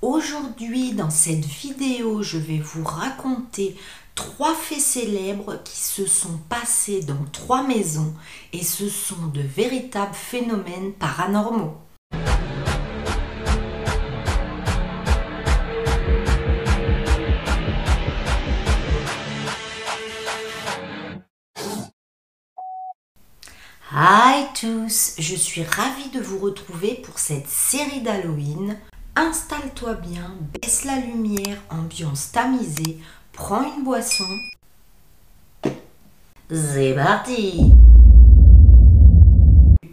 Aujourd'hui, dans cette vidéo, je vais vous raconter trois faits célèbres qui se sont passés dans trois maisons et ce sont de véritables phénomènes paranormaux. Hi tous, je suis ravie de vous retrouver pour cette série d'Halloween. Installe-toi bien, baisse la lumière, ambiance tamisée, prends une boisson. C'est parti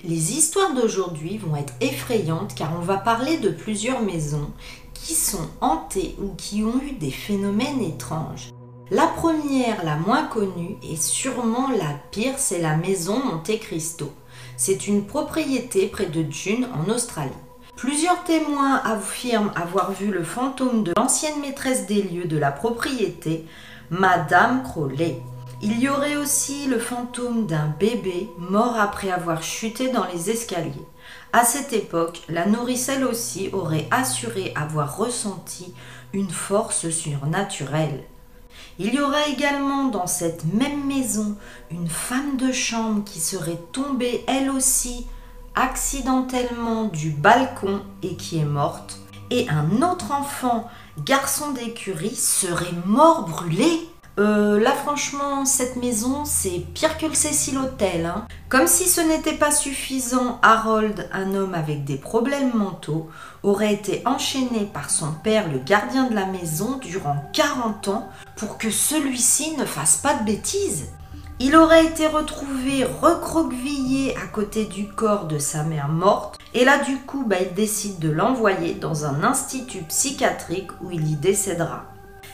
Les histoires d'aujourd'hui vont être effrayantes car on va parler de plusieurs maisons qui sont hantées ou qui ont eu des phénomènes étranges. La première, la moins connue et sûrement la pire, c'est la maison Monte Cristo. C'est une propriété près de Dune en Australie. Plusieurs témoins affirment avoir vu le fantôme de l'ancienne maîtresse des lieux de la propriété, Madame Crowley. Il y aurait aussi le fantôme d'un bébé mort après avoir chuté dans les escaliers. À cette époque, la nourricelle aussi aurait assuré avoir ressenti une force surnaturelle. Il y aura également dans cette même maison une femme de chambre qui serait tombée elle aussi accidentellement du balcon et qui est morte. Et un autre enfant, garçon d'écurie, serait mort brûlé. Euh, là franchement, cette maison, c'est pire que le Cecil Hotel. Hein. Comme si ce n'était pas suffisant, Harold, un homme avec des problèmes mentaux, aurait été enchaîné par son père, le gardien de la maison, durant 40 ans pour que celui-ci ne fasse pas de bêtises. Il aurait été retrouvé recroquevillé à côté du corps de sa mère morte, et là du coup, bah, il décide de l'envoyer dans un institut psychiatrique où il y décédera.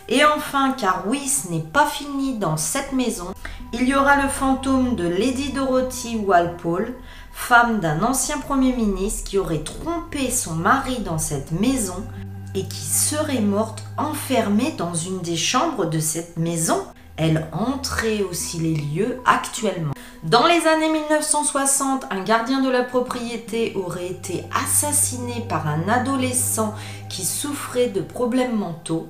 Et enfin, car oui, ce n'est pas fini dans cette maison, il y aura le fantôme de Lady Dorothy Walpole, femme d'un ancien Premier ministre qui aurait trompé son mari dans cette maison et qui serait morte enfermée dans une des chambres de cette maison. Elle entrait aussi les lieux actuellement. Dans les années 1960, un gardien de la propriété aurait été assassiné par un adolescent qui souffrait de problèmes mentaux.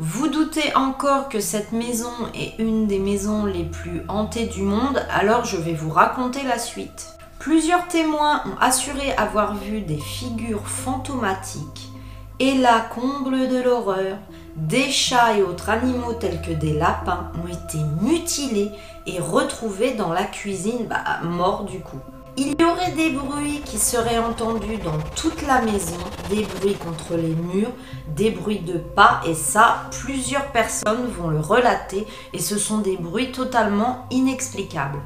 Vous doutez encore que cette maison est une des maisons les plus hantées du monde, alors je vais vous raconter la suite. Plusieurs témoins ont assuré avoir vu des figures fantomatiques. Et là, comble de l'horreur, des chats et autres animaux tels que des lapins ont été mutilés et retrouvés dans la cuisine, bah, morts du coup. Il y aurait des bruits qui seraient entendus dans toute la maison, des bruits contre les murs, des bruits de pas, et ça, plusieurs personnes vont le relater, et ce sont des bruits totalement inexplicables.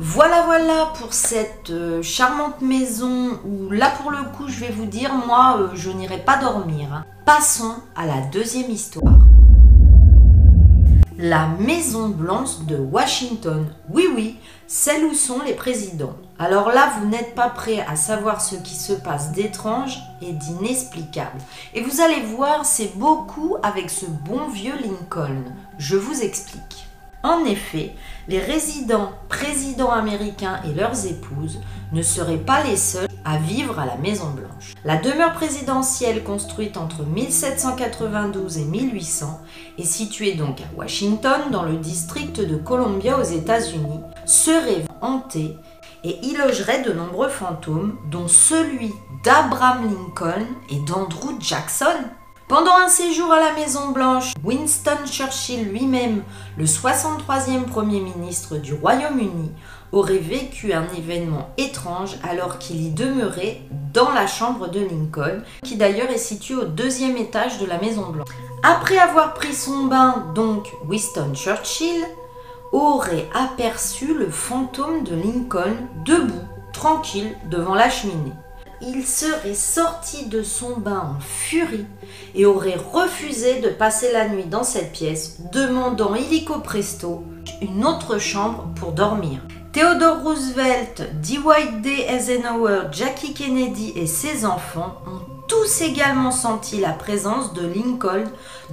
Voilà, voilà pour cette euh, charmante maison où là pour le coup je vais vous dire, moi euh, je n'irai pas dormir. Passons à la deuxième histoire la Maison Blanche de Washington. Oui, oui, celle où sont les présidents. Alors là, vous n'êtes pas prêt à savoir ce qui se passe d'étrange et d'inexplicable. Et vous allez voir, c'est beaucoup avec ce bon vieux Lincoln. Je vous explique. En effet, les résidents présidents américains et leurs épouses ne seraient pas les seuls à vivre à la Maison Blanche. La demeure présidentielle construite entre 1792 et 1800 est située donc à Washington dans le district de Columbia aux États-Unis, serait hantée et y logerait de nombreux fantômes dont celui d'Abraham Lincoln et d'Andrew Jackson pendant un séjour à la Maison Blanche, Winston Churchill lui-même, le 63e Premier ministre du Royaume-Uni, aurait vécu un événement étrange alors qu'il y demeurait dans la chambre de Lincoln, qui d'ailleurs est située au deuxième étage de la Maison Blanche. Après avoir pris son bain, donc Winston Churchill aurait aperçu le fantôme de Lincoln debout, tranquille, devant la cheminée il serait sorti de son bain en furie et aurait refusé de passer la nuit dans cette pièce, demandant illico presto une autre chambre pour dormir. Theodore Roosevelt, Dwight D. Eisenhower, Jackie Kennedy et ses enfants ont tous également senti la présence de Lincoln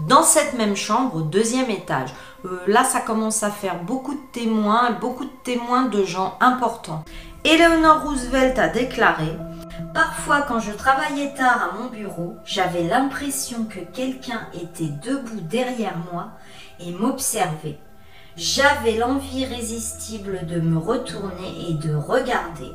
dans cette même chambre au deuxième étage. Euh, là, ça commence à faire beaucoup de témoins, beaucoup de témoins de gens importants. Eleanor Roosevelt a déclaré Parfois, quand je travaillais tard à mon bureau, j'avais l'impression que quelqu'un était debout derrière moi et m'observait. J'avais l'envie irrésistible de me retourner et de regarder.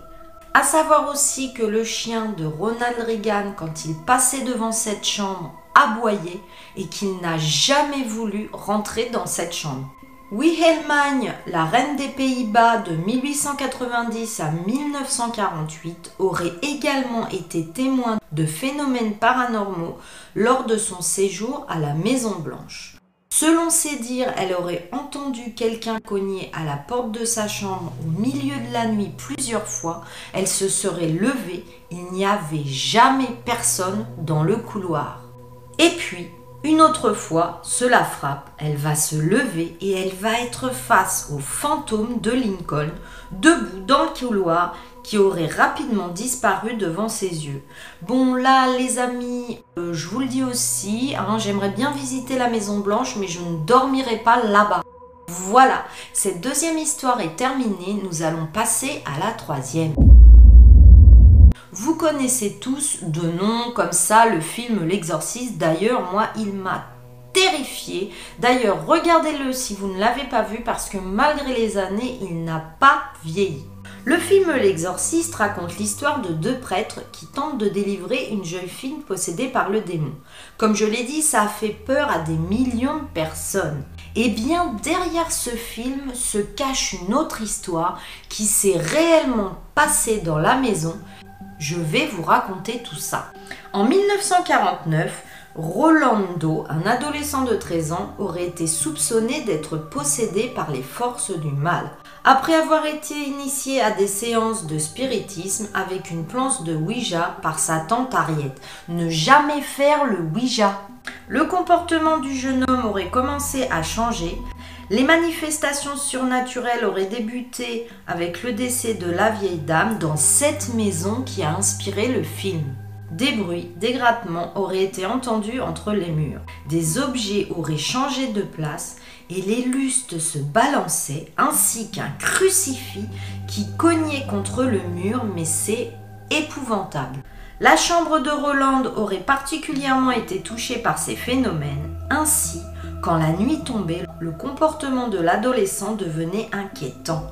À savoir aussi que le chien de Ronald Reagan, quand il passait devant cette chambre, aboyait et qu'il n'a jamais voulu rentrer dans cette chambre. Wilhelmine, la reine des Pays-Bas de 1890 à 1948, aurait également été témoin de phénomènes paranormaux lors de son séjour à la Maison Blanche. Selon ses dires, elle aurait entendu quelqu'un cogner à la porte de sa chambre au milieu de la nuit plusieurs fois. Elle se serait levée, il n'y avait jamais personne dans le couloir. Et puis, une autre fois, cela frappe, elle va se lever et elle va être face au fantôme de Lincoln, debout dans le couloir, qui aurait rapidement disparu devant ses yeux. Bon là les amis, euh, je vous le dis aussi, hein, j'aimerais bien visiter la Maison Blanche mais je ne dormirai pas là-bas. Voilà, cette deuxième histoire est terminée, nous allons passer à la troisième. Vous connaissez tous de nom comme ça le film L'Exorciste. D'ailleurs, moi, il m'a terrifié. D'ailleurs, regardez-le si vous ne l'avez pas vu parce que malgré les années, il n'a pas vieilli. Le film L'Exorciste raconte l'histoire de deux prêtres qui tentent de délivrer une jeune fille possédée par le démon. Comme je l'ai dit, ça a fait peur à des millions de personnes. Eh bien, derrière ce film se cache une autre histoire qui s'est réellement passée dans la maison je vais vous raconter tout ça. En 1949, Rolando, un adolescent de 13 ans, aurait été soupçonné d'être possédé par les forces du mal. Après avoir été initié à des séances de spiritisme avec une planche de Ouija par sa tante Harriet. Ne jamais faire le Ouija. Le comportement du jeune homme aurait commencé à changer les manifestations surnaturelles auraient débuté avec le décès de la vieille dame dans cette maison qui a inspiré le film. Des bruits, des grattements auraient été entendus entre les murs. Des objets auraient changé de place et les lustres se balançaient ainsi qu'un crucifix qui cognait contre le mur mais c'est épouvantable. La chambre de Roland aurait particulièrement été touchée par ces phénomènes. Ainsi, quand la nuit tombait, le comportement de l'adolescent devenait inquiétant.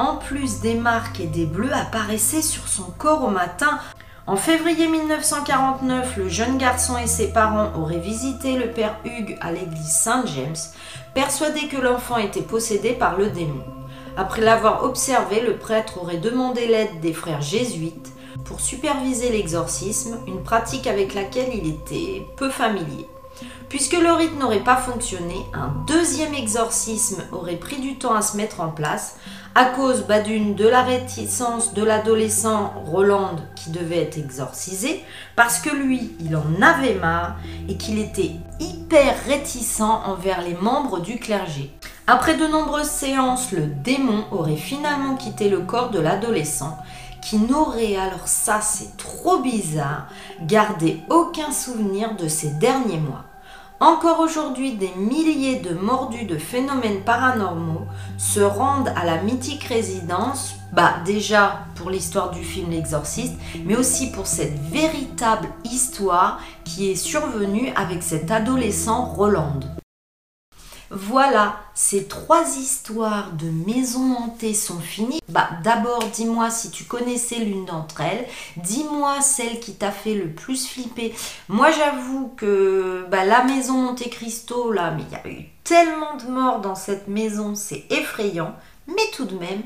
En plus des marques et des bleus apparaissaient sur son corps au matin. En février 1949, le jeune garçon et ses parents auraient visité le père Hugues à l'église Saint-James, persuadés que l'enfant était possédé par le démon. Après l'avoir observé, le prêtre aurait demandé l'aide des frères jésuites pour superviser l'exorcisme, une pratique avec laquelle il était peu familier. Puisque le rite n'aurait pas fonctionné, un deuxième exorcisme aurait pris du temps à se mettre en place à cause bah, d'une de la réticence de l'adolescent Roland qui devait être exorcisé, parce que lui, il en avait marre et qu'il était hyper réticent envers les membres du clergé. Après de nombreuses séances, le démon aurait finalement quitté le corps de l'adolescent qui n'aurait alors ça c'est trop bizarre, gardé aucun souvenir de ces derniers mois. Encore aujourd'hui, des milliers de mordus de phénomènes paranormaux se rendent à la mythique résidence, bah déjà pour l'histoire du film L'Exorciste, mais aussi pour cette véritable histoire qui est survenue avec cet adolescent Roland. Voilà, ces trois histoires de maisons hantées sont finies. Bah, d'abord, dis-moi si tu connaissais l'une d'entre elles. Dis-moi celle qui t'a fait le plus flipper. Moi, j'avoue que bah, la maison Monte Cristo, là, mais il y a eu tellement de morts dans cette maison, c'est effrayant. Mais tout de même,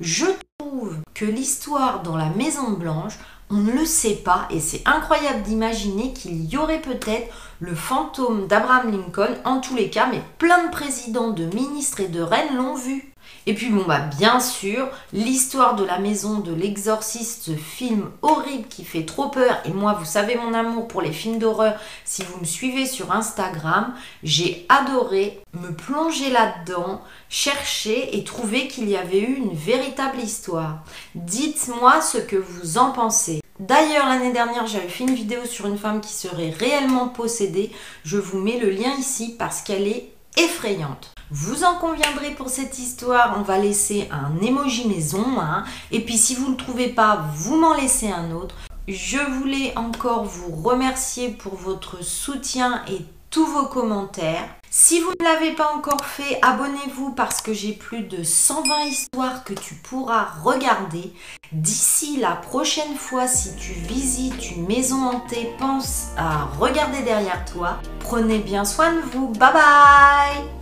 je trouve que l'histoire dans la Maison Blanche, on ne le sait pas et c'est incroyable d'imaginer qu'il y aurait peut-être le fantôme d'Abraham Lincoln, en tous les cas, mais plein de présidents, de ministres et de reines l'ont vu. Et puis bon bah bien sûr, l'histoire de la maison de l'exorciste, ce film horrible qui fait trop peur. Et moi, vous savez mon amour pour les films d'horreur. Si vous me suivez sur Instagram, j'ai adoré me plonger là-dedans, chercher et trouver qu'il y avait eu une véritable histoire. Dites-moi ce que vous en pensez. D'ailleurs, l'année dernière, j'avais fait une vidéo sur une femme qui serait réellement possédée. Je vous mets le lien ici parce qu'elle est effrayante. Vous en conviendrez pour cette histoire, on va laisser un emoji maison. Hein. Et puis si vous ne le trouvez pas, vous m'en laissez un autre. Je voulais encore vous remercier pour votre soutien et tous vos commentaires. Si vous ne l'avez pas encore fait, abonnez-vous parce que j'ai plus de 120 histoires que tu pourras regarder. D'ici la prochaine fois, si tu visites une maison hantée, pense à regarder derrière toi. Prenez bien soin de vous. Bye bye